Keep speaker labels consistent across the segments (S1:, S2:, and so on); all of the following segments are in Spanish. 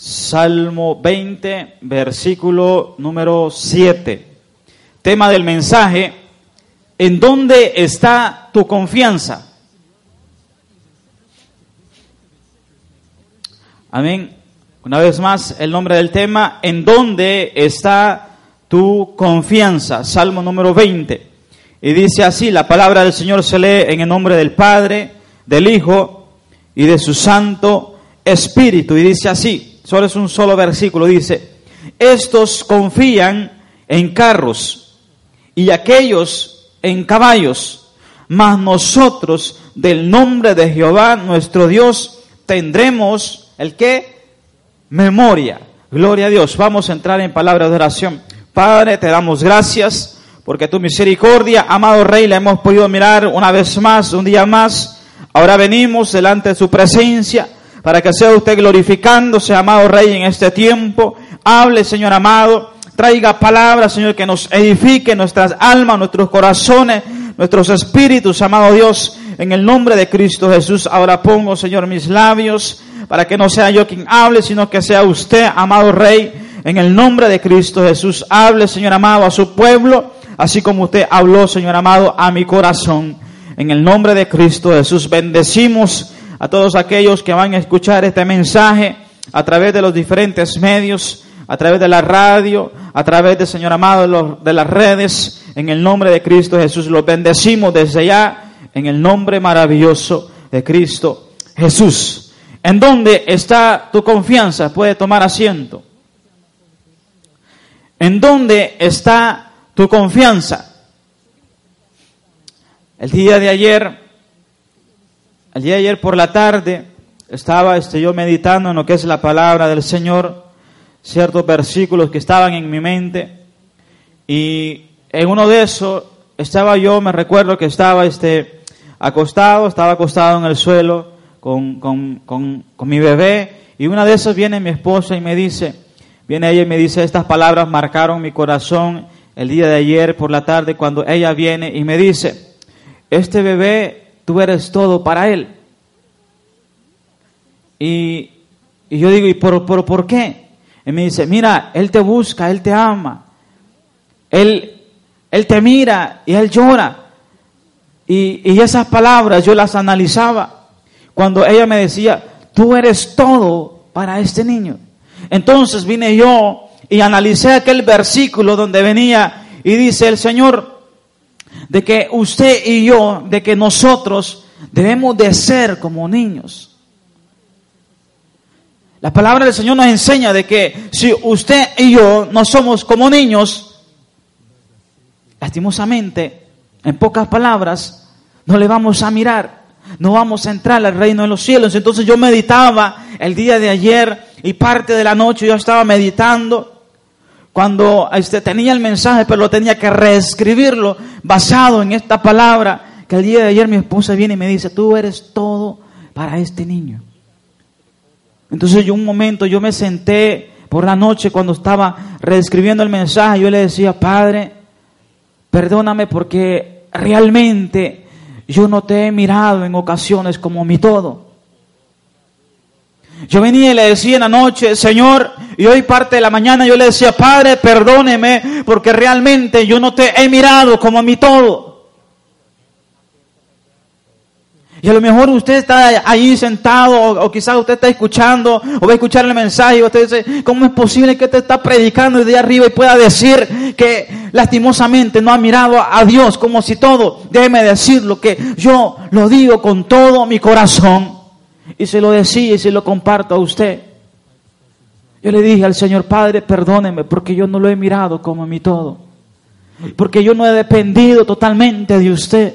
S1: Salmo 20, versículo número 7. Tema del mensaje, ¿en dónde está tu confianza? Amén. Una vez más, el nombre del tema, ¿en dónde está tu confianza? Salmo número 20. Y dice así, la palabra del Señor se lee en el nombre del Padre, del Hijo y de su Santo Espíritu. Y dice así, solo es un solo versículo, dice, estos confían en carros y aquellos en caballos, mas nosotros del nombre de Jehová nuestro Dios tendremos el que memoria. Gloria a Dios. Vamos a entrar en palabra de oración. Padre, te damos gracias porque tu misericordia, amado Rey, la hemos podido mirar una vez más, un día más. Ahora venimos delante de su presencia para que sea usted glorificándose, amado Rey, en este tiempo. Hable, Señor amado. Traiga palabras, Señor, que nos edifique nuestras almas, nuestros corazones, nuestros espíritus, amado Dios. En el nombre de Cristo Jesús, ahora pongo, Señor, mis labios para que no sea yo quien hable, sino que sea usted, amado Rey. En el nombre de Cristo Jesús, hable, Señor amado, a su pueblo, así como usted habló, Señor amado, a mi corazón. En el nombre de Cristo Jesús, bendecimos a todos aquellos que van a escuchar este mensaje a través de los diferentes medios, a través de la radio, a través de, Señor amado, de las redes. En el nombre de Cristo Jesús, los bendecimos desde ya, en el nombre maravilloso de Cristo Jesús. ¿En dónde está tu confianza? Puede tomar asiento. ¿En dónde está tu confianza? El día de ayer, el día de ayer por la tarde, estaba este, yo meditando en lo que es la palabra del Señor, ciertos versículos que estaban en mi mente, y en uno de esos estaba yo, me recuerdo que estaba este, acostado, estaba acostado en el suelo con, con, con, con mi bebé, y una de esas viene mi esposa y me dice, Viene ella y me dice, estas palabras marcaron mi corazón el día de ayer por la tarde cuando ella viene y me dice, este bebé, tú eres todo para él. Y, yo digo, ¿y por, por, por qué? Y me dice, mira, él te busca, él te ama, él, él te mira y él llora. Y, y esas palabras yo las analizaba cuando ella me decía, tú eres todo para este niño. Entonces vine yo y analicé aquel versículo donde venía y dice el Señor de que usted y yo, de que nosotros debemos de ser como niños. La palabra del Señor nos enseña de que si usted y yo no somos como niños, lastimosamente, en pocas palabras, no le vamos a mirar, no vamos a entrar al reino de los cielos. Entonces yo meditaba el día de ayer y parte de la noche yo estaba meditando cuando este, tenía el mensaje, pero lo tenía que reescribirlo basado en esta palabra que el día de ayer mi esposa viene y me dice, tú eres todo para este niño. Entonces yo un momento, yo me senté por la noche cuando estaba reescribiendo el mensaje, yo le decía, Padre, perdóname porque realmente yo no te he mirado en ocasiones como mi todo. Yo venía y le decía en la noche, Señor, y hoy parte de la mañana yo le decía, Padre, perdóneme, porque realmente yo no te he mirado como a mi todo. Y a lo mejor usted está ahí sentado, o, quizás usted está escuchando, o va a escuchar el mensaje, y usted dice, ¿cómo es posible que te está predicando desde arriba y pueda decir que lastimosamente no ha mirado a Dios como si todo? Déjeme decirlo, que yo lo digo con todo mi corazón. Y se lo decía y se lo comparto a usted. Yo le dije al Señor, Padre, perdóneme porque yo no lo he mirado como mi todo. Porque yo no he dependido totalmente de usted.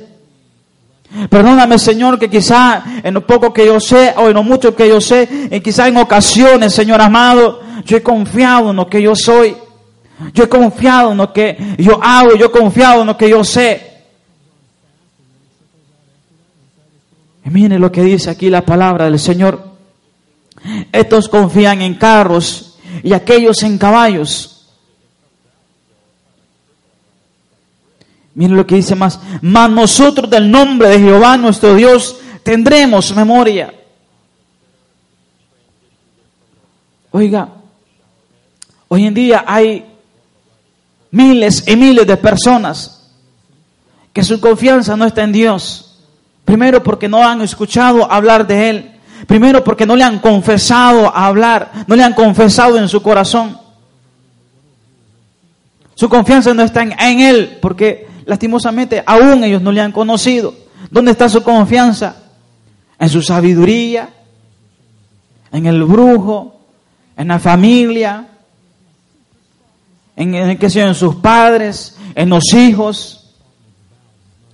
S1: Perdóname, Señor, que quizá en lo poco que yo sé o en lo mucho que yo sé, y quizá en ocasiones, Señor amado, yo he confiado en lo que yo soy. Yo he confiado en lo que yo hago, yo he confiado en lo que yo sé. Mire lo que dice aquí la palabra del Señor. Estos confían en carros y aquellos en caballos. Mire lo que dice más. Mas nosotros del nombre de Jehová nuestro Dios tendremos memoria. Oiga, hoy en día hay miles y miles de personas que su confianza no está en Dios. Primero porque no han escuchado hablar de Él. Primero porque no le han confesado a hablar, no le han confesado en su corazón. Su confianza no está en, Él porque lastimosamente aún ellos no le han conocido. ¿Dónde está su confianza? En su sabiduría, en el brujo, en la familia, en, en, en sus padres, en los hijos.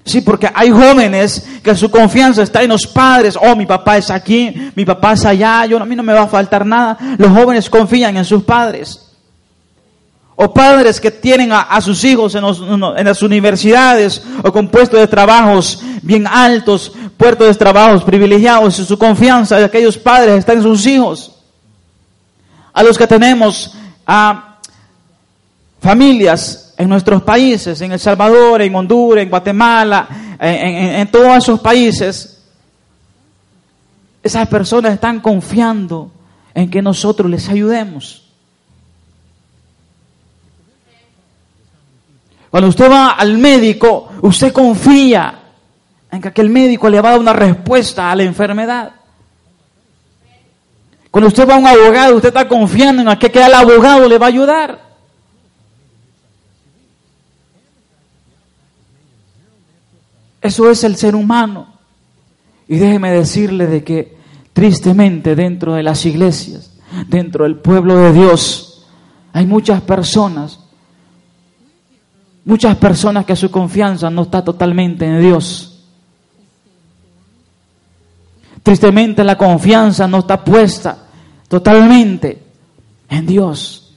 S1: Sí, porque hay jóvenes que su confianza está en los padres. Oh, mi papá es aquí, mi papá es allá, yo, a mí no me va a faltar nada. Los jóvenes confían en sus padres. O padres que tienen a, sus hijos en, en, las universidades o con puestos de trabajos bien altos, puestos de trabajos privilegiados. Y su confianza de aquellos padres está en sus hijos. A los que tenemos a familias en nuestros países, en El Salvador, en Honduras, en Guatemala, en, todos esos países, esas personas están confiando en que nosotros les ayudemos. Cuando usted va al médico, usted confía en que aquel médico le va a dar una respuesta a la enfermedad. Cuando usted va a un abogado, usted está confiando en que el abogado le va a ayudar. Eso es el ser humano. Y déjeme decirle de que tristemente dentro de las iglesias, dentro del pueblo de Dios, hay muchas personas, muchas personas que su confianza no está totalmente en Dios. Tristemente la confianza no está puesta totalmente en Dios.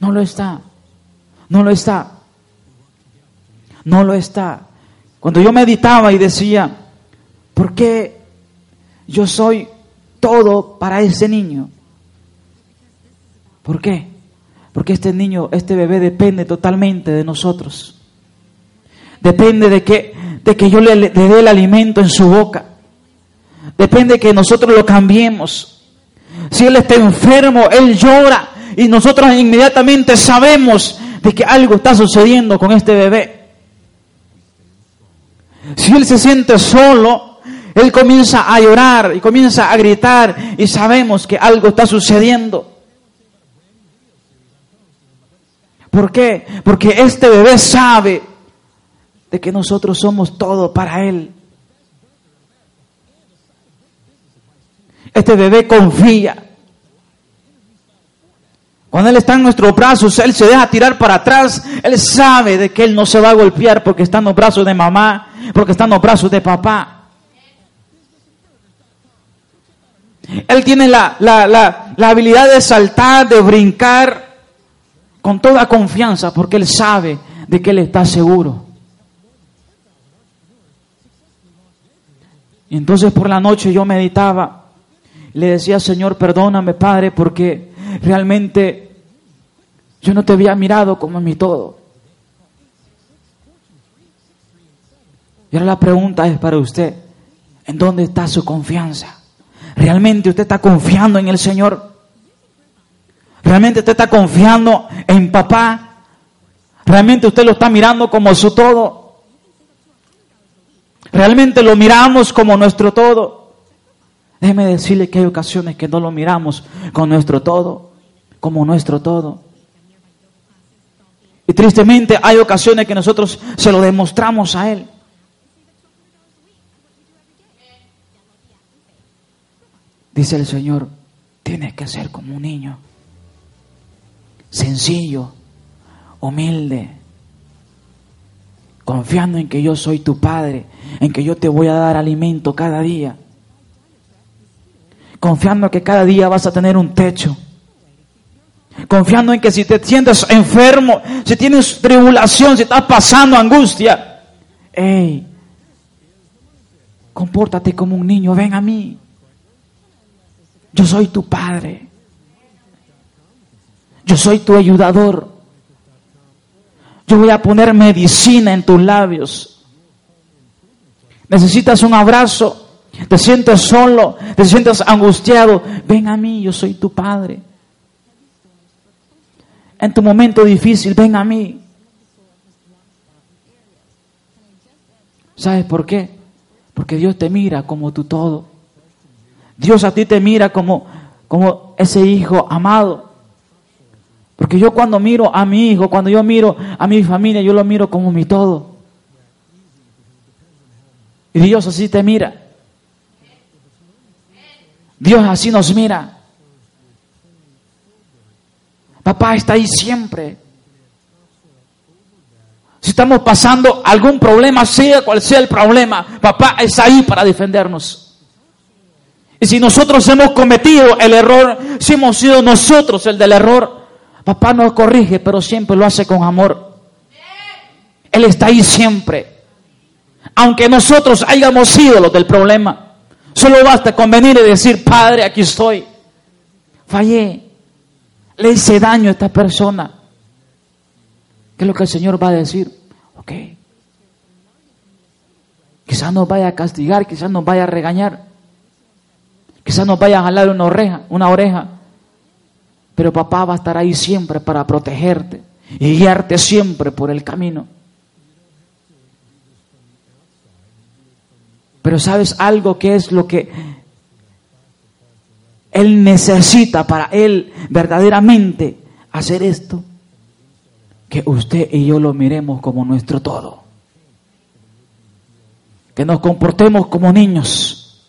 S1: No lo está. No lo está. No lo está. Cuando yo meditaba y decía, ¿por qué yo soy todo para ese niño? ¿Por qué? Porque este niño, este bebé depende totalmente de nosotros. Depende de que, de que yo le, le dé el alimento en su boca. Depende de que nosotros lo cambiemos. Si él está enfermo, él llora y nosotros inmediatamente sabemos de que algo está sucediendo con este bebé. Si él se siente solo, él comienza a llorar y comienza a gritar y sabemos que algo está sucediendo. ¿Por qué? Porque este bebé sabe de que nosotros somos todo para él. Este bebé confía. Cuando Él está en nuestros brazos, Él se deja tirar para atrás. Él sabe de que Él no se va a golpear porque está en los brazos de mamá, porque está en los brazos de papá. Él tiene la, la, habilidad de saltar, de brincar con toda confianza porque Él sabe de que Él está seguro. Y entonces por la noche yo meditaba, le decía, Señor, perdóname, Padre, porque realmente yo no te había mirado como mi todo. Y ahora la pregunta es para usted, ¿en dónde está su confianza? ¿Realmente usted está confiando en el Señor? ¿Realmente usted está confiando en papá? ¿Realmente usted lo está mirando como su todo? ¿Realmente lo miramos como nuestro todo? Déjeme decirle que hay ocasiones que no lo miramos con nuestro todo, como nuestro todo. Y tristemente hay ocasiones que nosotros se lo demostramos a Él. Dice el Señor, tienes que ser como un niño, sencillo, humilde, confiando en que yo soy tu Padre, en que yo te voy a dar alimento cada día confiando que cada día vas a tener un techo. Confiando en que si te sientes enfermo, si tienes tribulación, si estás pasando angustia, hey, compórtate como un niño, ven a mí. Yo soy tu padre. Yo soy tu ayudador. Yo voy a poner medicina en tus labios. Necesitas un abrazo te sientes solo, te sientes angustiado, ven a mí, yo soy tu Padre. en tu momento difícil, ven a mí. ¿Sabes por qué? Porque Dios te mira como tu todo. Dios a ti te mira como, como ese hijo amado. Porque yo cuando miro a mi hijo, cuando yo miro a mi familia, yo lo miro como mi todo. Y Dios así te mira. Dios así nos mira. Papá está ahí siempre. Si estamos pasando algún problema, sea cual sea el problema, papá está ahí para defendernos. Y si nosotros hemos cometido el error, si hemos sido nosotros el del error, papá nos corrige, pero siempre lo hace con amor. Él está ahí siempre. Aunque nosotros hayamos sido los del problema, solo basta con venir y decir, Padre, aquí estoy. Fallé. Le hice daño a esta persona. ¿Qué es lo que el Señor va a decir? Ok. Quizás nos vaya a castigar, quizás nos vaya a regañar. Quizás nos vaya a jalar una oreja, una oreja. Pero papá va a estar ahí siempre para protegerte y guiarte siempre por el camino. Pero ¿sabes algo que es lo que Él necesita para Él verdaderamente hacer esto? Que usted y yo lo miremos como nuestro todo. Que nos comportemos como niños.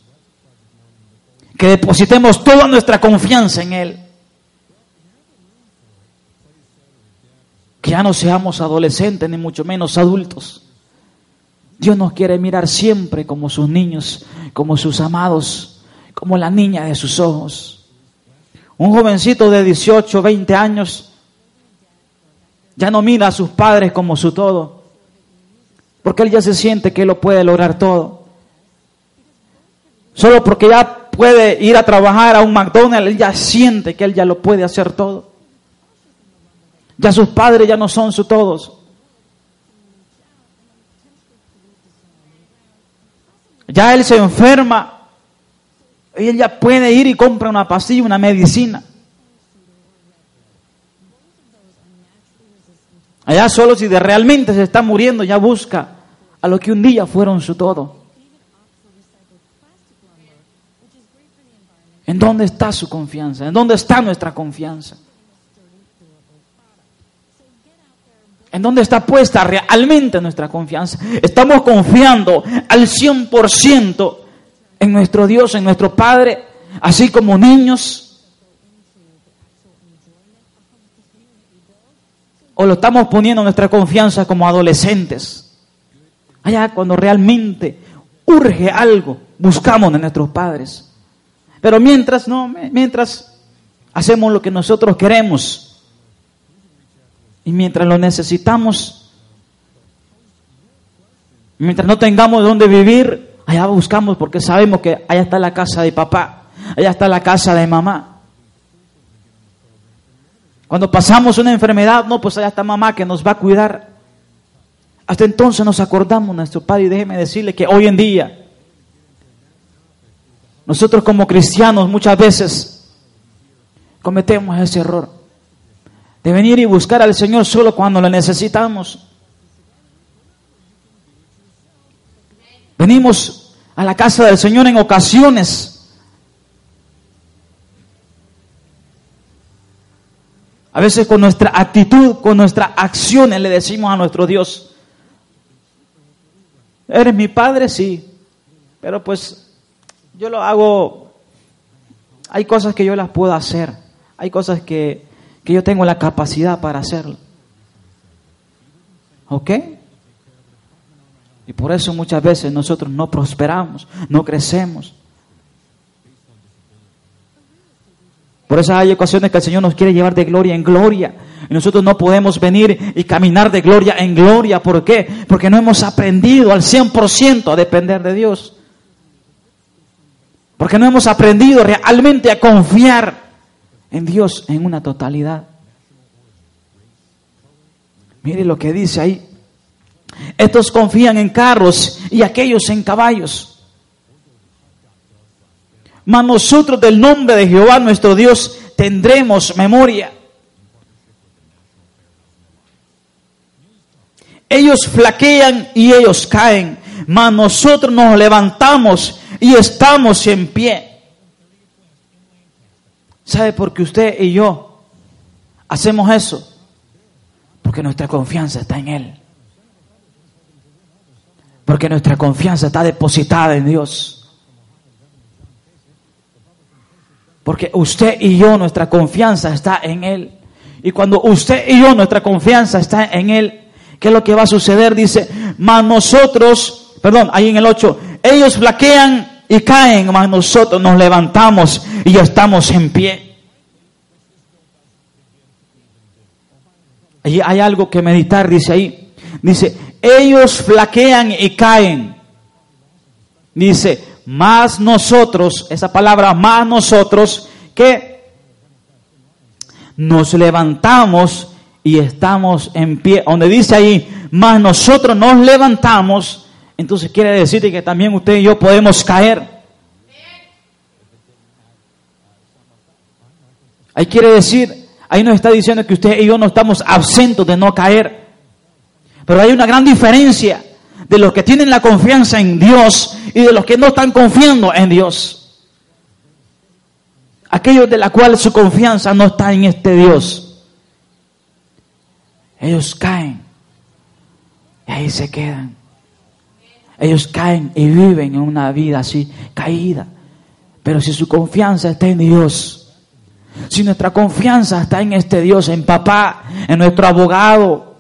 S1: Que depositemos toda nuestra confianza en Él. Que ya no seamos adolescentes ni mucho menos adultos Dios nos quiere mirar siempre como sus niños, como sus amados, como la niña de sus ojos. Un jovencito de 18, 20 años ya no mira a sus padres como su todo, porque él ya se siente que lo puede lograr todo. Solo porque ya puede ir a trabajar a un McDonald's, él ya siente que él ya lo puede hacer todo. Ya sus padres ya no son su todos. Ya él se enferma y él ya puede ir y compra una pastilla, una medicina. Allá solo si de realmente se está muriendo, ya busca a lo que un día fueron su todo. ¿En dónde está su confianza? ¿En dónde está nuestra confianza? ¿En dónde está puesta realmente nuestra confianza? Estamos confiando al 100% en nuestro Dios, en nuestro Padre, así como niños. O lo estamos poniendo nuestra confianza como adolescentes. Allá cuando realmente urge algo, buscamos de nuestros padres. Pero mientras no, mientras hacemos lo que nosotros queremos, y mientras lo necesitamos, mientras no tengamos donde vivir, allá buscamos porque sabemos que allá está la casa de papá, allá está la casa de mamá. Cuando pasamos una enfermedad, no, pues allá está mamá que nos va a cuidar. Hasta entonces nos acordamos nuestro Padre y déjeme decirle que hoy en día, nosotros como cristianos muchas veces cometemos ese error de venir y buscar al Señor solo cuando lo necesitamos. Venimos a la casa del Señor en ocasiones. A veces con nuestra actitud, con nuestras acciones le decimos a nuestro Dios, eres mi padre, sí, pero pues yo lo hago, hay cosas que yo las puedo hacer, hay cosas que que yo tengo la capacidad para hacerlo. ¿Ok? Y por eso muchas veces nosotros no prosperamos, no crecemos. Por eso hay ocasiones que el Señor nos quiere llevar de gloria en gloria. Y nosotros no podemos venir y caminar de gloria en gloria. ¿Por qué? Porque no hemos aprendido al 100% a depender de Dios. Porque no hemos aprendido realmente a confiar en Dios en una totalidad. Mire lo que dice ahí. Estos confían en carros y aquellos en caballos. Mas nosotros del nombre de Jehová nuestro Dios tendremos memoria. Ellos flaquean y ellos caen, mas nosotros nos levantamos y estamos en pie. ¿Sabe por qué usted y yo hacemos eso? Porque nuestra confianza está en Él. Porque nuestra confianza está depositada en Dios. Porque usted y yo, nuestra confianza está en Él. Y cuando usted y yo, nuestra confianza está en Él, ¿qué es lo que va a suceder? Dice, mas nosotros, perdón, ahí en el 8, ellos flaquean y caen, mas nosotros nos levantamos y estamos en pie. Allí hay algo que meditar, dice ahí. Dice, ellos flaquean y caen. Dice, más nosotros, esa palabra más nosotros, que nos levantamos y estamos en pie. Donde dice ahí, más nosotros nos levantamos, entonces quiere decir que también usted y yo podemos caer. Ahí quiere decir, ahí nos está diciendo que usted y yo no estamos absentos de no caer. Pero hay una gran diferencia de los que tienen la confianza en Dios y de los que no están confiando en Dios. Aquellos de la cual su confianza no está en este Dios. Ellos caen y ahí se quedan. Ellos caen y viven en una vida así, caída. Pero si su confianza está en Dios, si nuestra confianza está en este Dios, en papá, en nuestro abogado,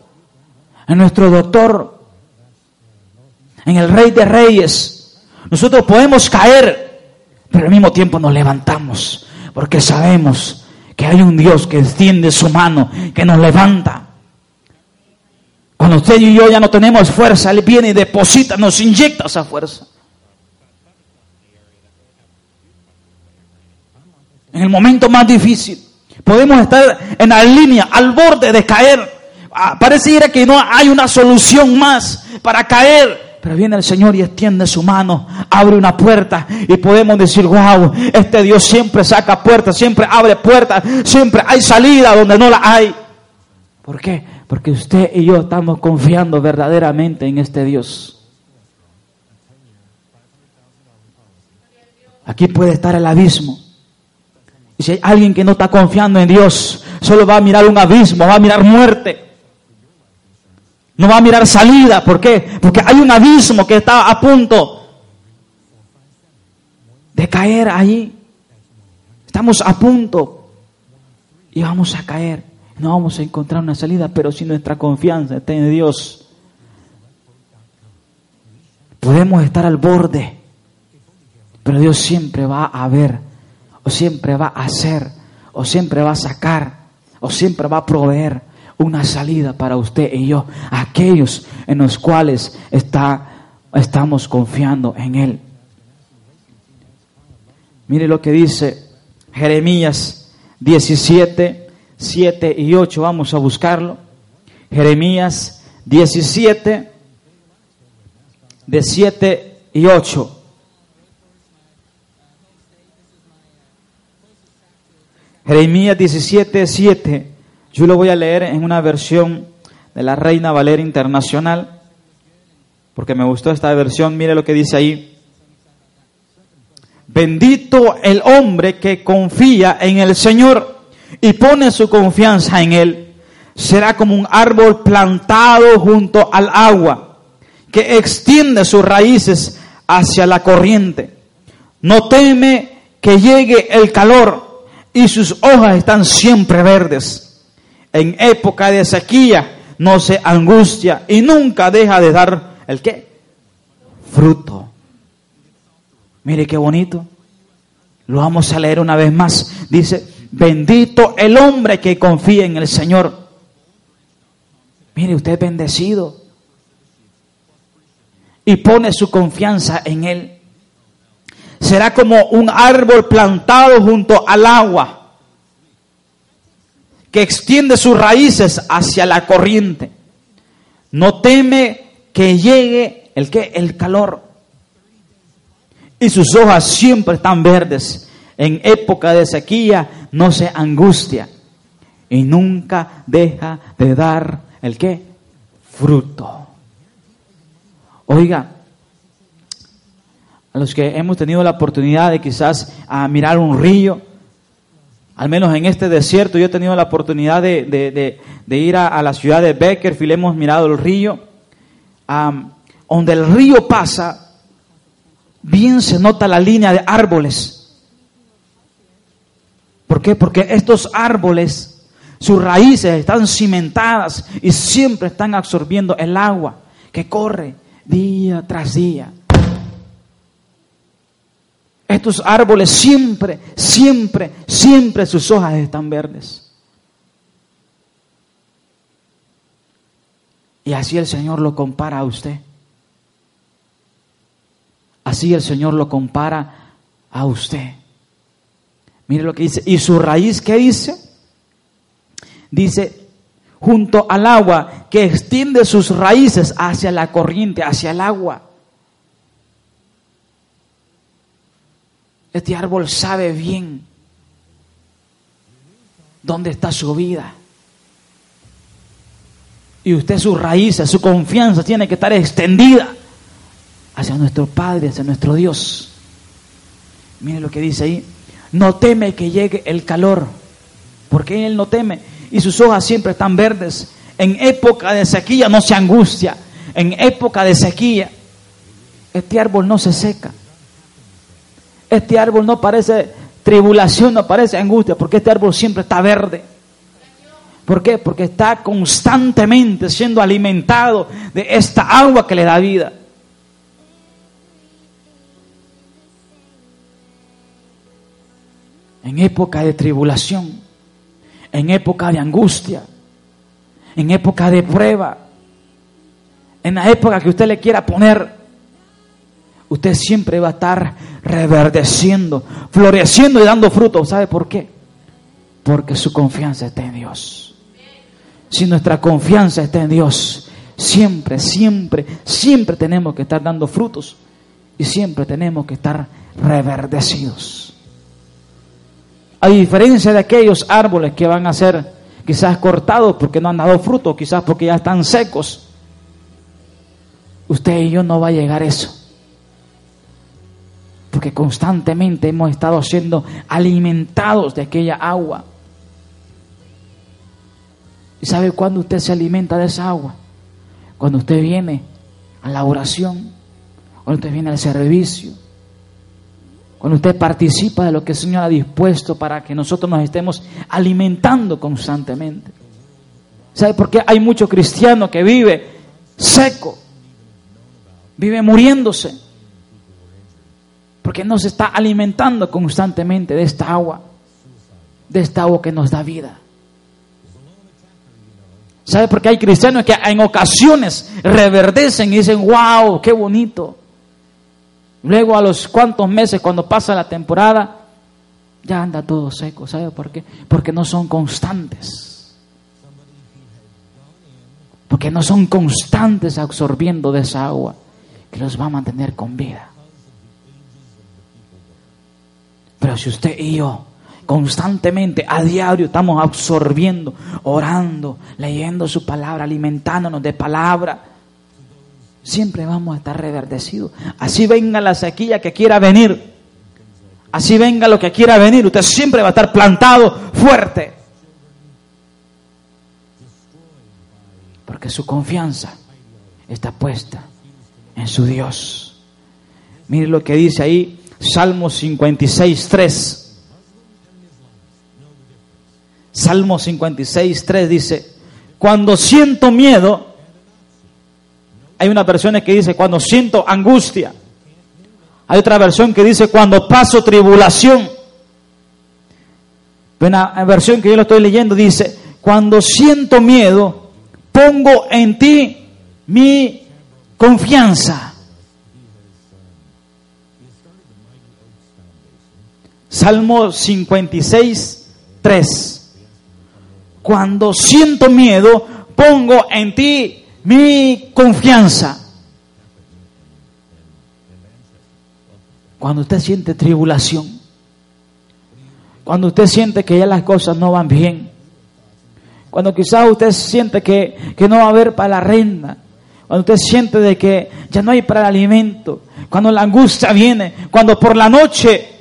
S1: en nuestro doctor, en el Rey de Reyes. Nosotros podemos caer, pero al mismo tiempo nos levantamos, porque sabemos que hay un Dios que extiende su mano, que nos levanta. Cuando usted y yo ya no tenemos fuerza, Él viene y deposita, nos inyecta esa fuerza. En el momento más difícil, podemos estar en la línea, al borde de caer. Ah, pareciera que no hay una solución más para caer. Pero viene el Señor y extiende su mano, abre una puerta y podemos decir, wow, este Dios siempre saca puertas, siempre abre puertas, siempre hay salida donde no la hay. ¿Por qué? Porque usted y yo estamos confiando verdaderamente en este Dios. Aquí puede estar el abismo. Y si hay alguien que no está confiando en Dios, solo va a mirar un abismo, va a mirar muerte. No va a mirar salida. ¿Por qué? Porque hay un abismo que está a punto de caer ahí. Estamos a punto y vamos a caer. No vamos a encontrar una salida, pero si nuestra confianza está en Dios, podemos estar al borde. Pero Dios siempre va a ver, o siempre va a hacer, o siempre va a sacar, o siempre va a proveer una salida para usted y yo, aquellos en los cuales está, estamos confiando en Él. Mire lo que dice Jeremías 17, 7 y 8. Vamos a buscarlo. Jeremías 17, de 7 y 8. Jeremías 17, 7 yo lo voy a leer en una versión de la Reina Valera Internacional, porque me gustó esta versión. Mire lo que dice ahí. Bendito el hombre que confía en el Señor y pone su confianza en Él. Será como un árbol plantado junto al agua, que extiende sus raíces hacia la corriente. No teme que llegue el calor y sus hojas están siempre verdes en época de sequía no se angustia y nunca deja de dar el qué? Fruto. Mire qué bonito. Lo vamos a leer una vez más. Dice, bendito el hombre que confía en el Señor. Mire, usted es bendecido. Y pone su confianza en Él. Será como un árbol plantado junto al agua que extiende sus raíces hacia la corriente. No teme que llegue el que el calor. Y sus hojas siempre están verdes. En época de sequía no se angustia y nunca deja de dar el que fruto. Oiga, a los que hemos tenido la oportunidad de quizás a mirar un río, al menos en este desierto, yo he tenido la oportunidad de, ir a, la ciudad de Beckerfield, hemos mirado el río, donde el río pasa, bien se nota la línea de árboles. ¿Por qué? Porque estos árboles, sus raíces están cimentadas y siempre están absorbiendo el agua que corre día tras día. Estos árboles siempre, siempre, siempre sus hojas están verdes. Y así el Señor lo compara a usted. Así el Señor lo compara a usted. Mire lo que dice. ¿Y su raíz qué dice? Dice, junto al agua que extiende sus raíces hacia la corriente, hacia el agua. Este árbol sabe bien dónde está su vida. Y usted sus raíces, su confianza tiene que estar extendida hacia nuestro Padre, hacia nuestro Dios. Mire lo que dice ahí. No teme que llegue el calor, porque Él no teme. Y sus hojas siempre están verdes. En época de sequía no se angustia. En época de sequía, este árbol no se seca. Este árbol no parece tribulación, no parece angustia, porque este árbol siempre está verde. ¿Por qué? Porque está constantemente siendo alimentado de esta agua que le da vida. En época de tribulación, en época de angustia, en época de prueba, en la época que usted le quiera poner usted siempre va a estar reverdeciendo, floreciendo y dando fruto. ¿Sabe por qué? Porque su confianza está en Dios. Si nuestra confianza está en Dios, siempre, siempre, siempre tenemos que estar dando frutos y siempre tenemos que estar reverdecidos. A diferencia de aquellos árboles que van a ser quizás cortados porque no han dado fruto, quizás porque ya están secos, usted y yo no va a llegar a eso porque constantemente hemos estado siendo alimentados de aquella agua. ¿Y sabe cuándo usted se alimenta de esa agua? Cuando usted viene a la oración, cuando usted viene al servicio, cuando usted participa de lo que el Señor ha dispuesto para que nosotros nos estemos alimentando constantemente. ¿Sabe por qué hay mucho cristiano que vive seco, vive muriéndose? Porque no se está alimentando constantemente de esta agua, de esta agua que nos da vida. ¿Sabe por qué hay cristianos que en ocasiones reverdecen y dicen, wow, qué bonito? Luego a los cuantos meses, cuando pasa la temporada, ya anda todo seco. ¿Sabe por qué? Porque no son constantes. Porque no son constantes absorbiendo de esa agua que los va a mantener con vida. Pero si usted y yo constantemente, a diario, estamos absorbiendo, orando, leyendo su palabra, alimentándonos de palabra, siempre vamos a estar reverdecidos. Así venga la sequía que quiera venir, así venga lo que quiera venir, usted siempre va a estar plantado fuerte. Porque su confianza está puesta en su Dios. Mire lo que dice ahí Salmo 56, 3. Salmo 56, 3 dice, cuando siento miedo, hay una versión que dice, cuando siento angustia. Hay otra versión que dice, cuando paso tribulación. Una versión que yo lo estoy leyendo dice, cuando siento miedo, pongo en ti mi confianza. Salmo 56, 3. Cuando siento miedo, pongo en ti mi confianza. Cuando usted siente tribulación, cuando usted siente que ya las cosas no van bien, Cuando quizás usted siente que, que no va a haber para la renta. Cuando usted siente de que ya no hay para el alimento. Cuando la angustia viene. Cuando por la noche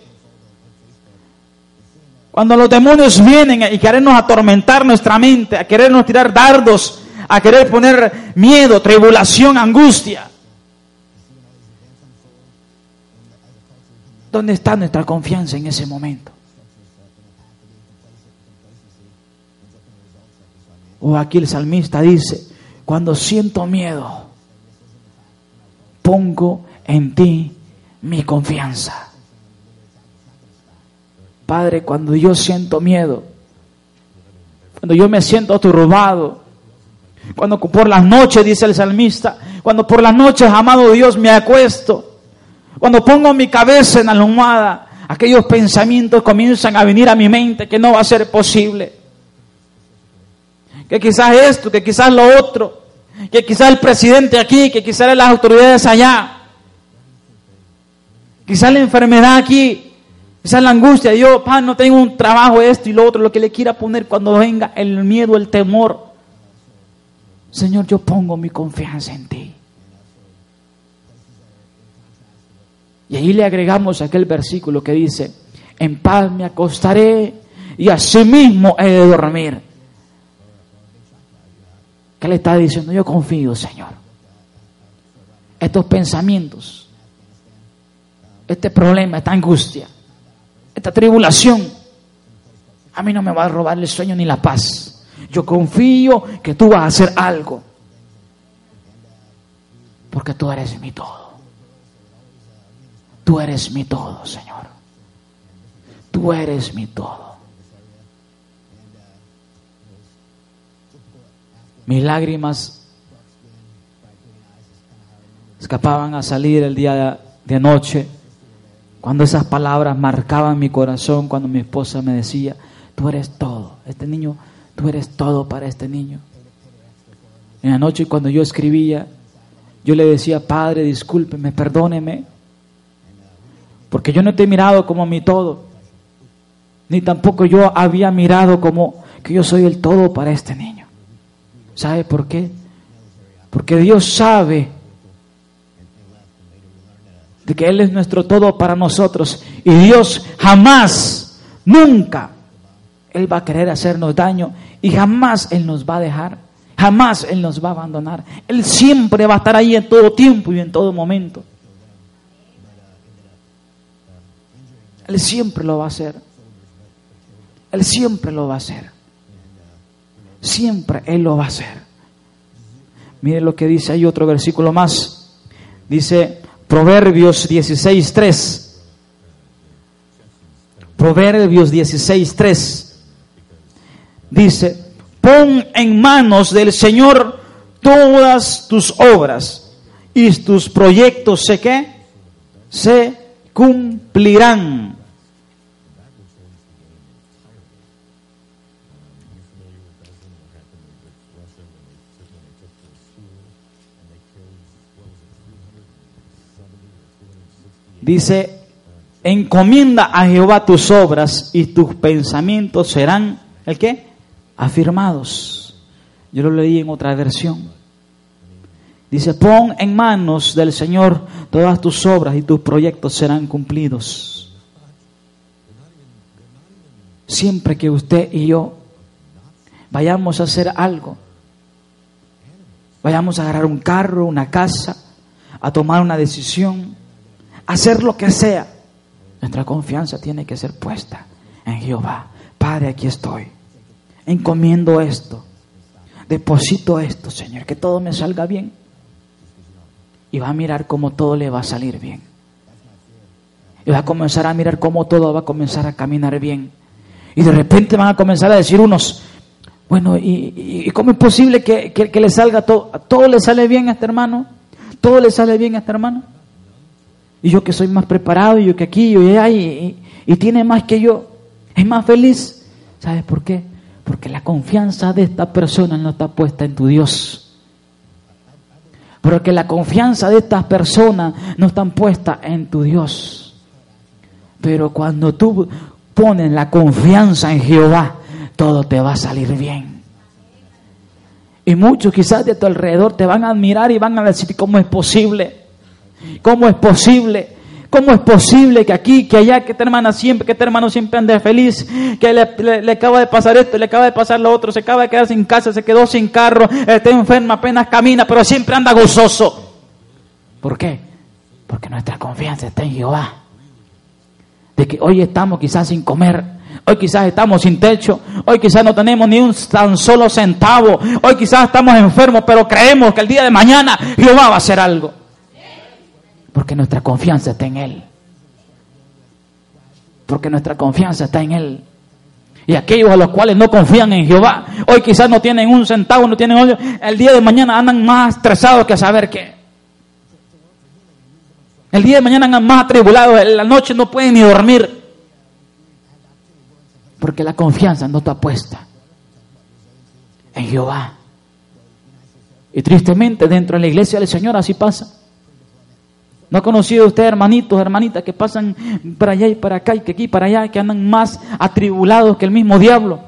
S1: cuando los demonios vienen y querernos atormentar nuestra mente, a querernos tirar dardos, a querer poner miedo, tribulación, angustia. ¿Dónde está nuestra confianza en ese momento? O aquí el salmista dice, cuando siento miedo, pongo en ti mi confianza. Padre, cuando yo siento miedo, cuando yo me siento turbado, cuando por las noches, dice el salmista, cuando por las noches, amado Dios, me acuesto, cuando pongo mi cabeza en la almohada, aquellos pensamientos comienzan a venir a mi mente que no va a ser posible. Que quizás esto, que quizás lo otro, que quizás el presidente aquí, que quizás las autoridades allá, quizás la enfermedad aquí, es la angustia. Yo, pan, no tengo un trabajo, esto y lo otro, lo que le quiera poner cuando venga el miedo, el temor. Señor, yo pongo mi confianza en ti. Y ahí le agregamos aquel versículo que dice, en paz me acostaré y asimismo he de dormir. ¿Qué le está diciendo? Yo confío, Señor. Estos pensamientos, este problema, esta angustia, esta tribulación, a mí no me va a robar el sueño ni la paz. Yo confío que tú vas a hacer algo. Porque tú eres mi todo. Tú eres mi todo, Señor. Tú eres mi todo. Mis lágrimas escapaban a salir el día de noche cuando esas palabras marcaban mi corazón, cuando mi esposa me decía, tú eres todo, este niño, tú eres todo para este niño. En la noche cuando yo escribía, yo le decía, Padre, discúlpeme, perdóneme, porque yo no te he mirado como mi todo, ni tampoco yo había mirado como que yo soy el todo para este niño. ¿Sabe por qué? Porque Dios sabe de que Él es nuestro todo para nosotros. Y Dios jamás, nunca, Él va a querer hacernos daño y jamás Él nos va a dejar, jamás Él nos va a abandonar. Él siempre va a estar ahí en todo tiempo y en todo momento. Él siempre lo va a hacer. Él siempre lo va a hacer. Siempre Él lo va a hacer. Mire lo que dice ahí otro versículo más. Dice, Proverbios 16.3. Proverbios 16.3. Dice, pon en manos del Señor todas tus obras y tus proyectos se qué? Se cumplirán. Dice, encomienda a Jehová tus obras y tus pensamientos serán, ¿el qué? Afirmados. Yo lo leí en otra versión. Dice, pon en manos del Señor todas tus obras y tus proyectos serán cumplidos. Siempre que usted y yo vayamos a hacer algo, vayamos a agarrar un carro, una casa, a tomar una decisión, hacer lo que sea, nuestra confianza tiene que ser puesta en Jehová. Padre, aquí estoy. Encomiendo esto. Deposito esto, Señor, que todo me salga bien. Y va a mirar cómo todo le va a salir bien. Y va a comenzar a mirar cómo todo va a comenzar a caminar bien. Y de repente van a comenzar a decir unos, bueno, ¿y, cómo es posible que, que le salga todo? ¿Todo le sale bien a este hermano? ¿Todo le sale bien a este hermano? Y yo que soy más preparado, y yo que aquí, yo allá, y, y, tiene más que yo, es más feliz. ¿Sabes por qué? Porque la confianza de esta persona no está puesta en tu Dios. Porque la confianza de estas personas no está puesta en tu Dios. Pero cuando tú pones la confianza en Jehová, todo te va a salir bien. Y muchos quizás de tu alrededor te van a admirar y van a decir, ¿cómo es posible? ¿Cómo es posible? ¿Cómo es posible que aquí, que allá, que esta hermana siempre, que este hermano siempre ande feliz, que le, acaba de pasar esto, le acaba de pasar lo otro, se acaba de quedar sin casa, se quedó sin carro, está enferma, apenas camina, pero siempre anda gozoso? ¿Por qué? Porque nuestra confianza está en Jehová. De que hoy estamos quizás sin comer, hoy quizás estamos sin techo, hoy quizás no tenemos ni un tan solo centavo, hoy quizás estamos enfermos, pero creemos que el día de mañana Jehová va a hacer algo. Porque nuestra confianza está en Él. Porque nuestra confianza está en Él. Y aquellos a los cuales no confían en Jehová, hoy quizás no tienen un centavo, no tienen hoyo, el día de mañana andan más estresados que a saber qué. El día de mañana andan más atribulados, en la noche no pueden ni dormir. Porque la confianza no está puesta en Jehová. Y tristemente dentro de la iglesia del Señor así pasa. ¿No ha conocido usted hermanitos, hermanitas que pasan para allá y para acá y que aquí y para allá, que andan más atribulados que el mismo diablo?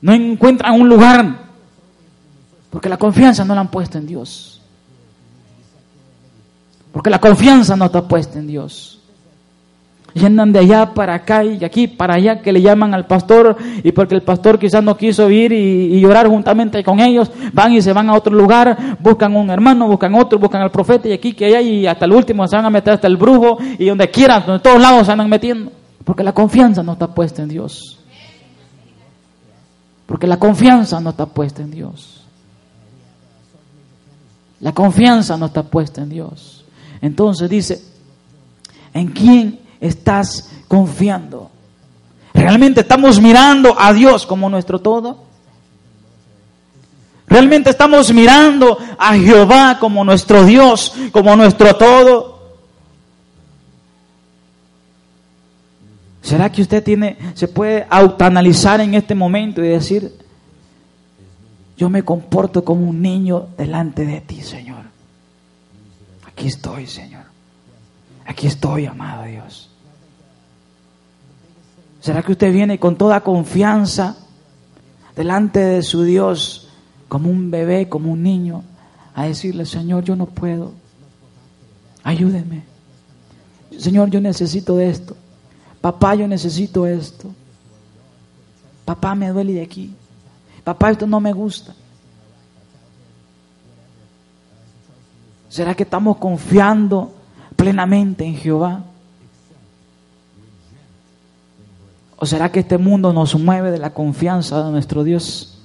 S1: No encuentran un lugar porque la confianza no la han puesto en Dios. Porque la confianza no está puesta en Dios. Y de allá para acá y aquí para allá que le llaman al pastor y porque el pastor quizás no quiso ir y, llorar juntamente con ellos, van y se van a otro lugar, buscan un hermano, buscan otro, buscan al profeta y aquí que allá y hasta el último se van a meter hasta el brujo y donde quieran, donde todos lados se andan metiendo. Porque la confianza no está puesta en Dios. Porque la confianza no está puesta en Dios. La confianza no está puesta en Dios. Entonces dice, ¿en quién estás confiando? ¿Realmente estamos mirando a Dios como nuestro todo? ¿Realmente estamos mirando a Jehová como nuestro Dios, como nuestro todo? ¿Será que usted tiene, se puede autoanalizar en este momento y decir, yo me comporto como un niño delante de ti, Señor? Aquí estoy, Señor. Aquí estoy, amado Dios. ¿Será que usted viene con toda confianza delante de su Dios como un bebé, como un niño, a decirle, Señor, yo no puedo, ayúdeme. Señor, yo necesito esto. Papá, yo necesito esto. Papá, me duele de aquí. Papá, esto no me gusta. ¿Será que estamos confiando plenamente en Jehová? ¿O será que este mundo nos mueve de la confianza de nuestro Dios?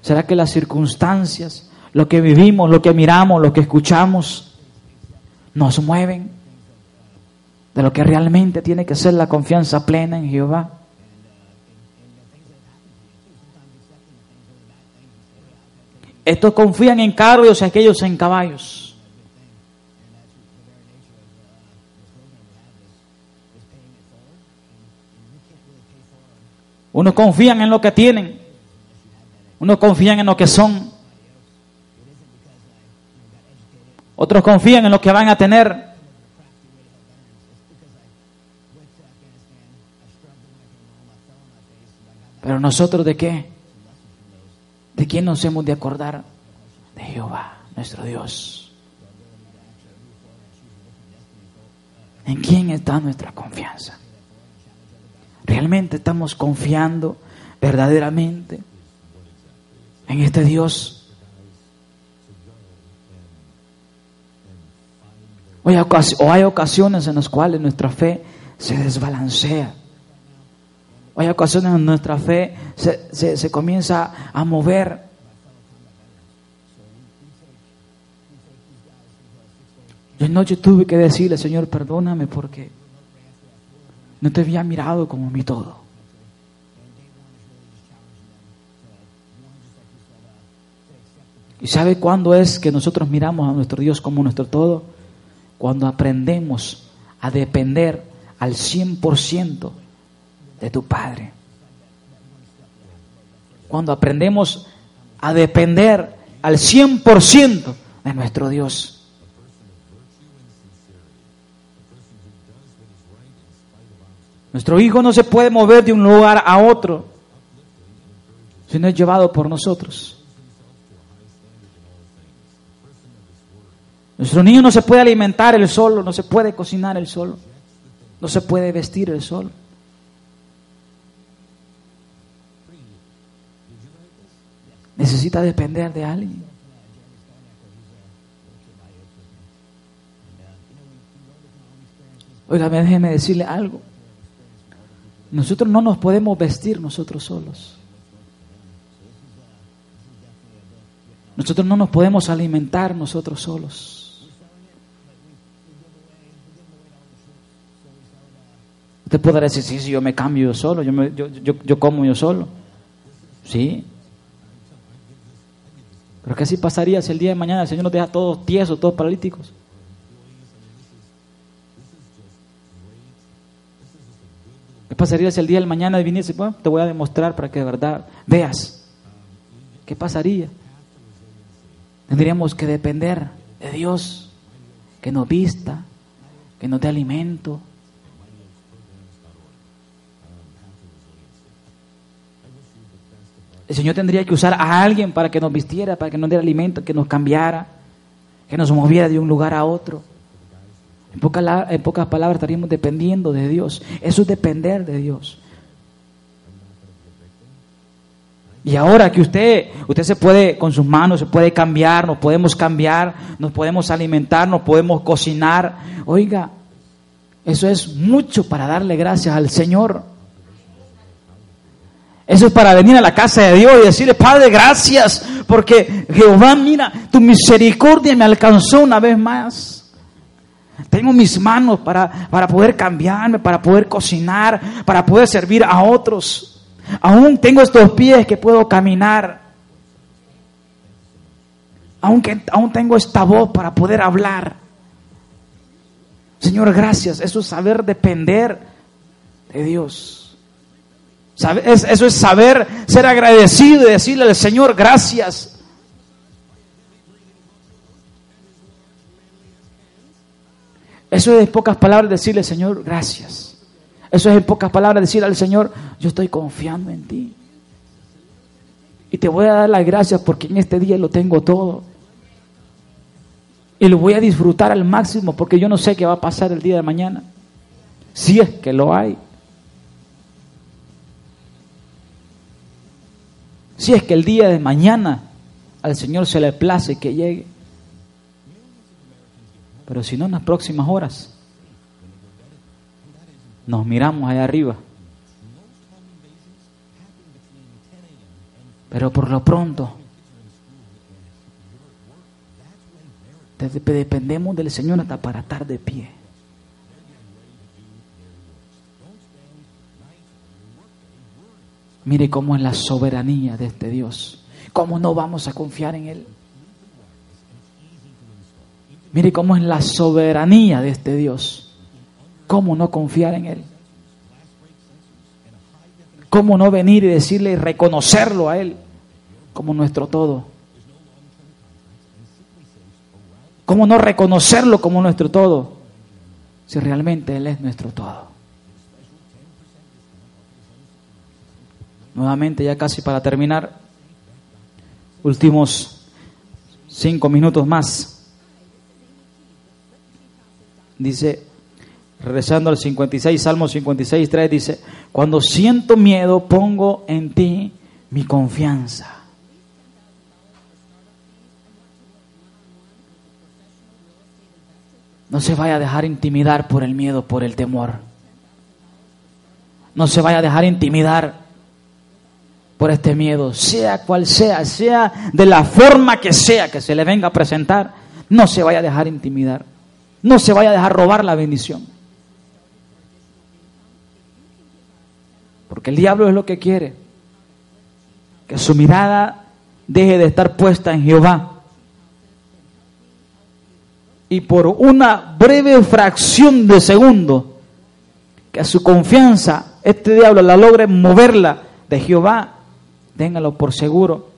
S1: ¿Será que las circunstancias, lo que vivimos, lo que miramos, lo que escuchamos, nos mueven de lo que realmente tiene que ser la confianza plena en Jehová? Estos confían en carros y aquellos en caballos. Unos confían en lo que tienen. Unos confían en lo que son. Otros confían en lo que van a tener. Pero nosotros de qué? ¿De quién nos hemos de acordar? De Jehová, nuestro Dios. ¿En quién está nuestra confianza? ¿Realmente estamos confiando verdaderamente en este Dios? O hay ocasiones en las cuales nuestra fe se desbalancea. O hay ocasiones en nuestra fe se, se comienza a mover. Yo anoche tuve que decirle, Señor, perdóname porque no te había mirado como mi todo. ¿Y sabe cuándo es que nosotros miramos a nuestro Dios como nuestro todo? Cuando aprendemos a depender al 100% de tu Padre. Cuando aprendemos a depender al 100% de nuestro Dios. Nuestro hijo no se puede mover de un lugar a otro sino es llevado por nosotros. Nuestro niño no se puede alimentar el solo, no se puede cocinar el solo, no se puede vestir el solo. Necesita depender de alguien. Oiga, déjeme decirle algo. Nosotros no nos podemos vestir nosotros solos. Nosotros no nos podemos alimentar nosotros solos. Usted podrá decir, sí, sí, yo me cambio yo solo, yo, me, yo, yo, yo como yo solo. Sí. Pero ¿qué así pasaría si el día de mañana el Señor nos deja todos tiesos, todos paralíticos? Pasaría si el día de mañana viniese? Bueno, te voy a demostrar para que de verdad veas. ¿Qué pasaría? Tendríamos que depender de Dios, que nos vista, que nos dé alimento. El Señor tendría que usar a alguien para que nos vistiera, para que nos diera alimento, que nos cambiara, que nos moviera de un lugar a otro. En pocas, palabras estaríamos dependiendo de Dios. Eso es depender de Dios. Y ahora que usted, usted se puede, con sus manos, se puede cambiar, nos podemos cambiar, nos podemos alimentar, nos podemos cocinar. Oiga, eso es mucho para darle gracias al Señor. Eso es para venir a la casa de Dios y decirle, Padre, gracias, porque Jehová, mira, tu misericordia me alcanzó una vez más. Tengo mis manos para, para poder cambiarme, para poder cocinar, para poder servir a otros. Aún tengo estos pies que puedo caminar. Aún, aún tengo esta voz para poder hablar. Señor, gracias. Eso es saber depender de Dios. Eso es saber ser agradecido y decirle al Señor gracias. Eso es en pocas palabras decirle, Señor, gracias. Eso es en pocas palabras decirle al Señor, yo estoy confiando en ti. Y te voy a dar las gracias porque en este día lo tengo todo. Y lo voy a disfrutar al máximo porque yo no sé qué va a pasar el día de mañana. Si es que lo hay. Si es que el día de mañana al Señor se le place que llegue. Pero si no, en las próximas horas nos miramos allá arriba. Pero por lo pronto, dependemos del Señor hasta para estar de pie. Mire cómo es la soberanía de este Dios. ¿Cómo no vamos a confiar en Él? Mire cómo es la soberanía de este Dios. ¿Cómo no confiar en Él? ¿Cómo no venir y decirle y reconocerlo a Él como nuestro todo? ¿Cómo no reconocerlo como nuestro todo si realmente Él es nuestro todo? Nuevamente, ya casi para terminar, últimos cinco minutos más. Dice, regresando al 56, Salmo 56, 3, dice, cuando siento miedo pongo en ti mi confianza. No se vaya a dejar intimidar por el miedo, por el temor. No se vaya a dejar intimidar por este miedo, sea cual sea, sea de la forma que sea que se le venga a presentar, no se vaya a dejar intimidar. No se vaya a dejar robar la bendición. Porque el diablo es lo que quiere. Que su mirada deje de estar puesta en Jehová. Y por una breve fracción de segundo, que su confianza, este diablo la logre moverla de Jehová, téngalo por seguro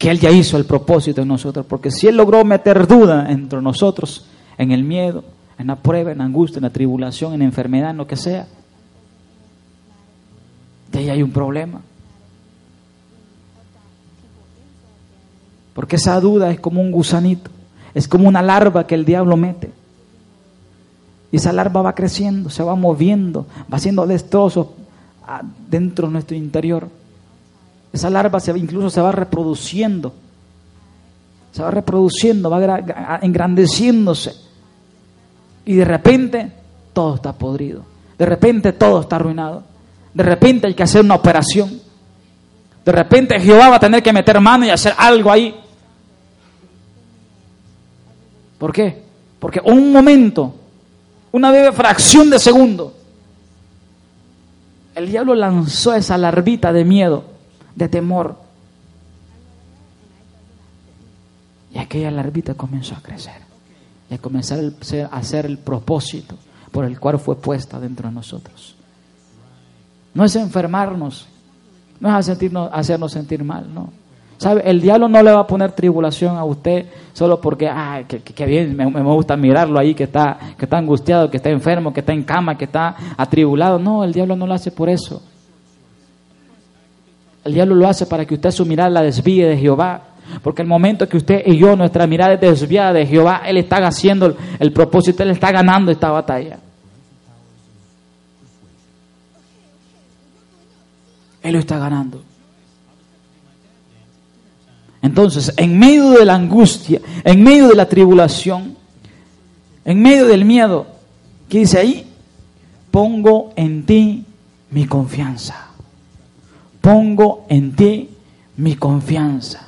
S1: que Él ya hizo el propósito en nosotros, porque si Él logró meter duda entre nosotros, en el miedo, en la prueba, en la angustia, en la tribulación, en la enfermedad, en lo que sea, de ahí hay un problema. Porque esa duda es como un gusanito, es como una larva que el diablo mete. Y esa larva va creciendo, se va moviendo, va haciendo destrozos ah, dentro de nuestro interior. Esa larva se, incluso se va reproduciendo, se va reproduciendo, va engrandeciéndose. Y de repente todo está podrido, de repente todo está arruinado, de repente hay que hacer una operación, de repente Jehová va a tener que meter mano y hacer algo ahí. ¿Por qué? Porque un momento una breve fracción de segundo, el diablo lanzó esa larvita de miedo, de temor. Y aquella larvita comenzó a crecer y a comenzar a hacer el propósito por el cual fue puesta dentro de nosotros. No es enfermarnos, no es hacernos sentir mal, no. ¿Sabe? El diablo no le va a poner tribulación a usted solo porque, ay, que, bien, me, gusta mirarlo ahí, que está, que está angustiado, que está enfermo, que está en cama, que está atribulado. No, el diablo no lo hace por eso. El diablo lo hace para que usted su mirada la desvíe de Jehová. Porque el momento que usted y yo, nuestra mirada es desviada de Jehová, Él está haciendo el, propósito, Él está ganando esta batalla. Él lo está ganando. Entonces, en medio de la angustia, en medio de la tribulación, en medio del miedo, ¿qué dice ahí? Pongo en ti mi confianza. Pongo en ti mi confianza.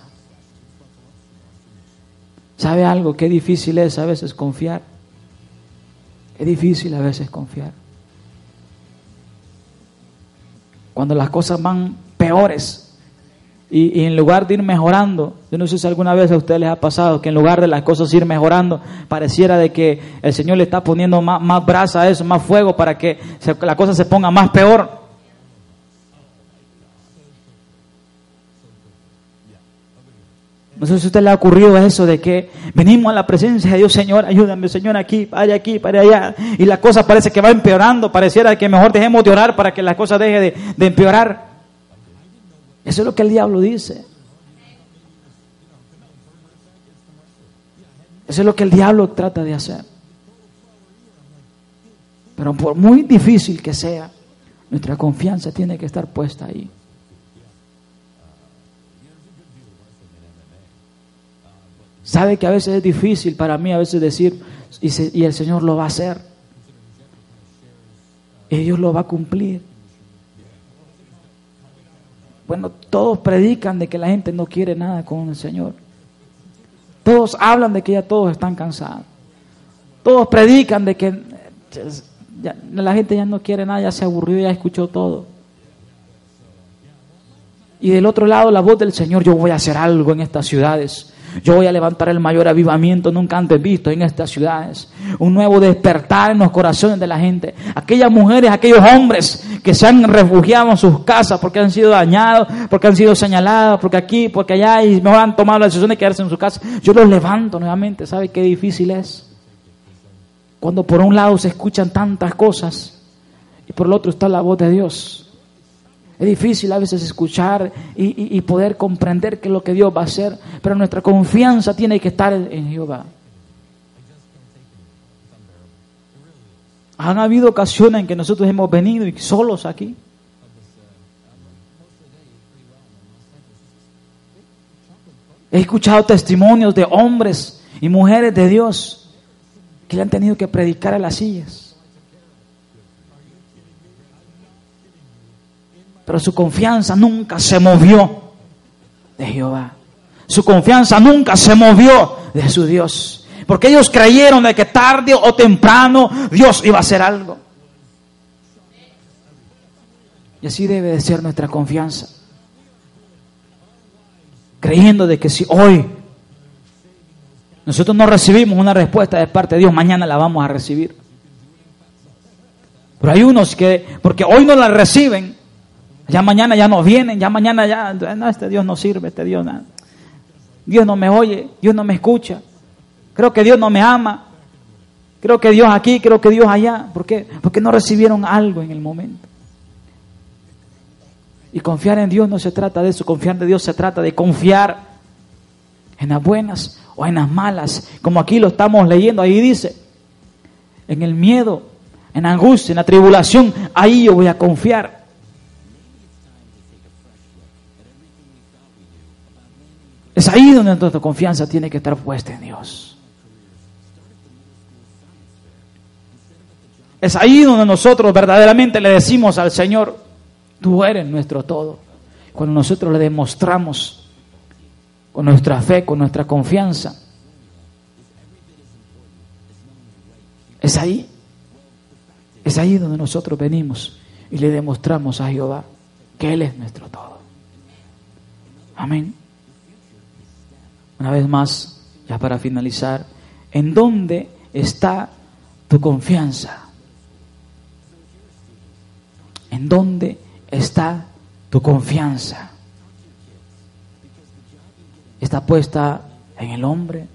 S1: ¿Sabe algo? Qué difícil es a veces confiar. Qué difícil a veces confiar. Cuando las cosas van peores, y, en lugar de ir mejorando, yo no sé si alguna vez a ustedes les ha pasado que en lugar de las cosas ir mejorando, pareciera de que el Señor le está poniendo más, más brasa a eso, más fuego para que la cosa se ponga más peor. No sé si a usted le ha ocurrido eso de que venimos a la presencia de Dios, Señor, ayúdame, Señor, aquí, vaya aquí, para allá, y la cosa parece que va empeorando, pareciera que mejor dejemos de orar para que la cosa deje de, de empeorar. Eso es lo que el diablo dice. Eso es lo que el diablo trata de hacer. Pero por muy difícil que sea, nuestra confianza tiene que estar puesta ahí. Sabe que a veces es difícil para mí a veces decir, y, el Señor lo va a hacer. Y Dios lo va a cumplir. Bueno, todos predican de que la gente no quiere nada con el Señor. Todos hablan de que ya todos están cansados. Todos predican de que la gente ya no quiere nada, ya se aburrió, ya escuchó todo. Y del otro lado la voz del Señor, yo voy a hacer algo en estas ciudades. Yo voy a levantar el mayor avivamiento nunca antes visto en estas ciudades. Un nuevo despertar en los corazones de la gente. Aquellas mujeres, aquellos hombres que se han refugiado en sus casas porque han sido dañados, porque han sido señalados, porque aquí, porque allá, y mejor han tomado la decisión de quedarse en su casa. Yo los levanto nuevamente. ¿Sabe qué difícil es? Cuando por un lado se escuchan tantas cosas y por el otro está la voz de Dios. Es difícil a veces escuchar y, poder comprender qué es lo que Dios va a hacer, pero nuestra confianza tiene que estar en Jehová. Han habido ocasiones en que nosotros hemos venido y solos aquí. He escuchado testimonios de hombres y mujeres de Dios que han tenido que predicar a las sillas. Pero su confianza nunca se movió de Jehová. Su confianza nunca se movió de su Dios. Porque ellos creyeron de que tarde o temprano Dios iba a hacer algo. Y así debe de ser nuestra confianza. Creyendo de que si hoy nosotros no recibimos una respuesta de parte de Dios, mañana la vamos a recibir. Pero hay unos que, porque hoy no la reciben, ya mañana ya no vienen, ya mañana ya, no, este Dios no sirve, este Dios no, Dios no me oye, Dios no me escucha. Creo que Dios no me ama. Creo que Dios aquí, creo que Dios allá. ¿Por qué? Porque no recibieron algo en el momento. Y confiar en Dios no se trata de eso, confiar en Dios se trata de confiar en las buenas o en las malas, como aquí lo estamos leyendo, ahí dice, en el miedo, en angustia, en la tribulación, ahí yo voy a confiar. Es ahí donde nuestra confianza tiene que estar puesta en Dios. Es ahí donde nosotros verdaderamente le decimos al Señor, tú eres nuestro todo. Cuando nosotros le demostramos con nuestra fe, con nuestra confianza. Es ahí. Es ahí donde nosotros venimos y le demostramos a Jehová que Él es nuestro todo. Amén. Una vez más, ya para finalizar, ¿en dónde está tu confianza? ¿En dónde está tu confianza? ¿Está puesta en el hombre?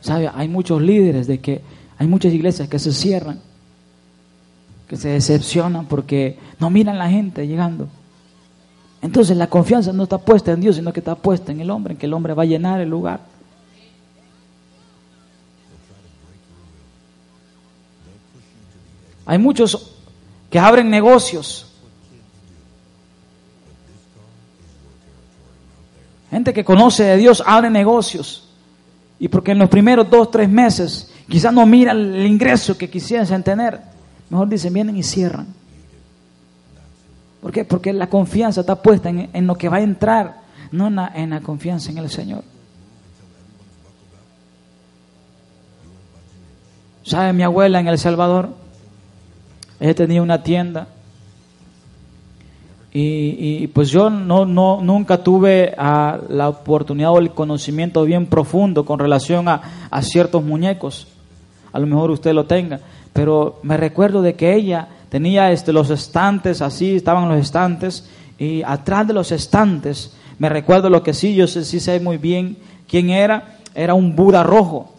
S1: ¿Sabe? Hay muchos líderes de que hay muchas iglesias que se cierran, que se decepcionan porque no miran la gente llegando. Entonces la confianza no está puesta en Dios, sino que está puesta en el hombre, en que el hombre va a llenar el lugar. Hay muchos que abren negocios. Gente que conoce de Dios abre negocios. Y porque en los primeros dos, tres meses quizás no miran el ingreso que quisiesen tener, mejor dicen, vienen y cierran. ¿Por qué? Porque la confianza está puesta en, lo que va a entrar, no en la, confianza en el Señor. ¿Sabe mi abuela en El Salvador? Ella tenía una tienda. Y, pues yo no, no, nunca tuve ah, la oportunidad o el conocimiento bien profundo con relación a, a ciertos muñecos. A lo mejor usted lo tenga. Pero me recuerdo de que ella tenía este, los estantes, así estaban los estantes, y atrás de los estantes, me recuerdo lo que sí, yo sé, sí sé muy bien quién era, era un Buda rojo.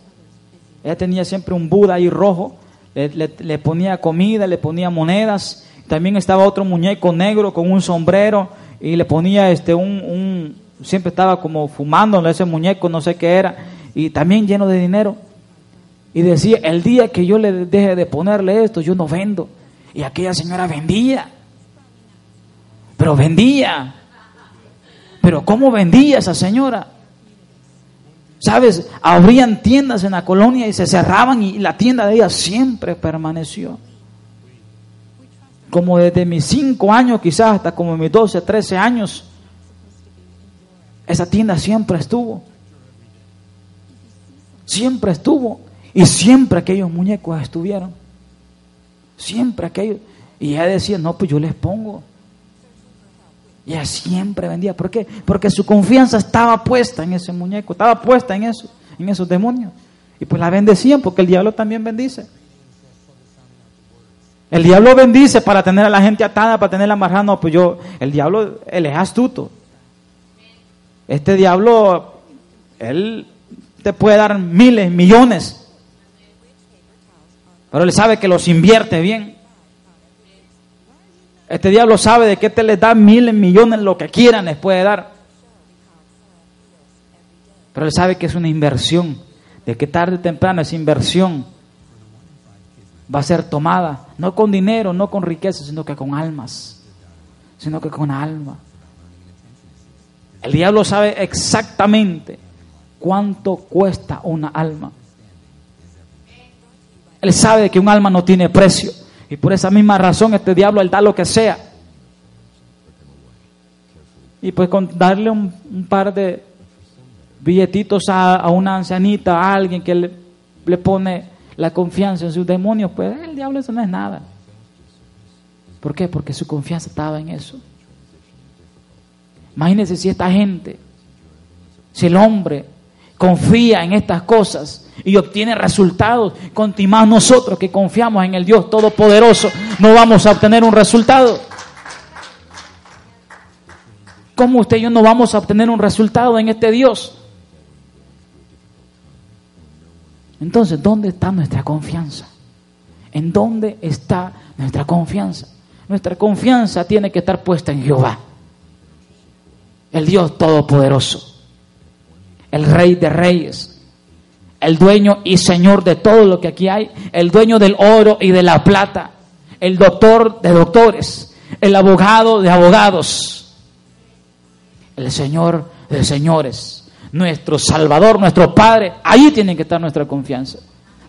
S1: Ella tenía siempre un Buda ahí rojo, le, ponía comida, le ponía monedas, también estaba otro muñeco negro con un sombrero y le ponía este un, un siempre estaba como fumando ese muñeco, no sé qué era, y también lleno de dinero. Y decía, el día que yo le deje de ponerle esto, yo no vendo. Y aquella señora vendía. Pero vendía. Pero ¿cómo vendía esa señora? ¿Sabes? Abrían tiendas en la colonia y se cerraban y la tienda de ella siempre permaneció. Como desde mis cinco años quizás hasta como mis 12, 13 años, esa tienda siempre estuvo. Siempre estuvo. Y siempre aquellos muñecos estuvieron. Siempre aquello. Y ella decía, no, pues yo les pongo. Y ella siempre vendía. ¿Por qué? Porque su confianza estaba puesta en ese muñeco, estaba puesta en eso, en esos demonios. Y pues la bendecían porque el diablo también bendice. El diablo bendice para tener a la gente atada, para tenerla amarrada. No, pues yo, el diablo, él es astuto. Este diablo, él te puede dar miles, millones pero él sabe que los invierte bien. Este diablo sabe de que te les da miles, millones, lo que quieran les puede dar. Pero él sabe que es una inversión, de que tarde o temprano esa inversión va a ser tomada, no con dinero, no con riqueza, sino que con almas, sino que con alma. El diablo sabe exactamente cuánto cuesta una alma. Él sabe que un alma no tiene precio. Y por esa misma razón este diablo, él da lo que sea. Y pues con darle un, par de billetitos a, una ancianita, a alguien que le, le, pone la confianza en sus demonios, pues el diablo eso no es nada. ¿Por qué? Porque su confianza estaba en eso. Imagínense si esta gente, si el hombre confía en estas cosas y obtiene resultados, continuamos nosotros que confiamos en el Dios Todopoderoso, no vamos a obtener un resultado. ¿Cómo usted y yo no vamos a obtener un resultado en este Dios? Entonces, ¿dónde está nuestra confianza? ¿En dónde está nuestra confianza? Nuestra confianza tiene que estar puesta en Jehová. el Dios Todopoderoso, el Rey de Reyes, el dueño y Señor de todo lo que aquí hay, el dueño del oro y de la plata, el doctor de doctores, el abogado de abogados, el Señor de señores, nuestro Salvador, nuestro Padre. Ahí tiene que estar nuestra confianza,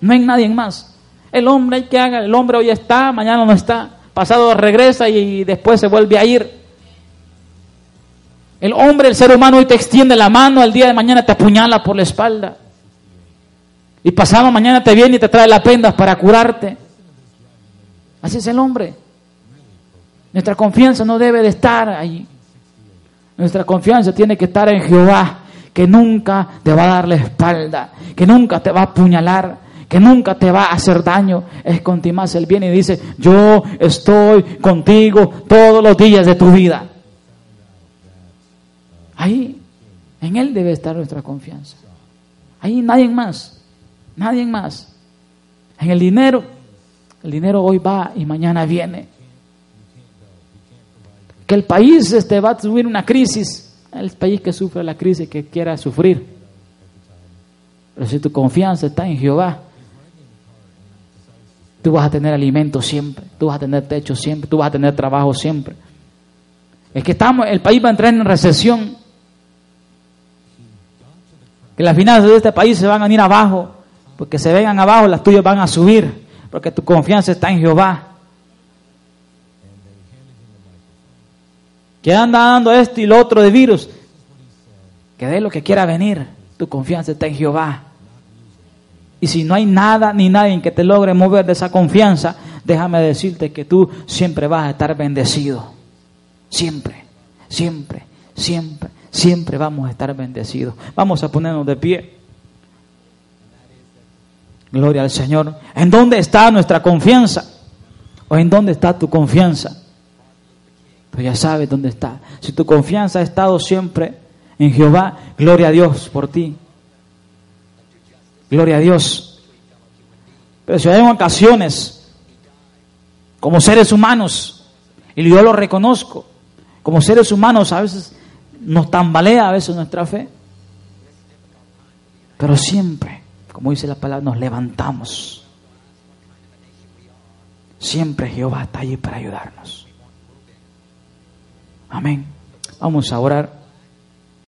S1: no en nadie más. El hombre hay que haga, el hombre hoy está, mañana no está, pasado regresa y después se vuelve a ir. El hombre, el ser humano hoy te extiende la mano, el día de mañana te apuñala por la espalda. Y pasado mañana te viene y te trae las pendas para curarte. Así es el hombre. Nuestra confianza no debe de estar ahí. Nuestra confianza tiene que estar en Jehová, que nunca te va a dar la espalda, que nunca te va a apuñalar, que nunca te va a hacer daño. Es más el bien y dice, yo estoy contigo todos los días de tu vida. Ahí, en Él debe estar nuestra confianza. Ahí nadie más, nadie más. En el dinero, el dinero hoy va y mañana viene. Que el país este, va a subir una crisis, el país que sufre la crisis, que quiera sufrir. Pero si tu confianza está en Jehová, tú vas a tener alimento siempre, tú vas a tener techo siempre, tú vas a tener trabajo siempre. Es que estamos, el país va a entrar en recesión que las finanzas de este país se van a ir abajo, porque se vengan abajo, las tuyas van a subir, porque tu confianza está en Jehová. Que anda dando esto y lo otro de virus, que dé lo que quiera venir, tu confianza está en Jehová. Y si no hay nada ni nadie que te logre mover de esa confianza, déjame decirte que tú siempre vas a estar bendecido. Siempre, siempre, siempre siempre vamos a estar bendecidos. Vamos a ponernos de pie. Gloria al Señor. ¿En dónde está nuestra confianza? ¿O en dónde está tu confianza? Pues ya sabes dónde está. Si tu confianza ha estado siempre en Jehová, gloria a Dios por ti. Gloria a Dios. Pero si hay ocasiones, como seres humanos, y yo lo reconozco, como seres humanos a veces nos tambalea a veces nuestra fe, pero siempre, como dice la palabra, nos levantamos. Siempre Jehová está allí para ayudarnos. Amén. Vamos a orar.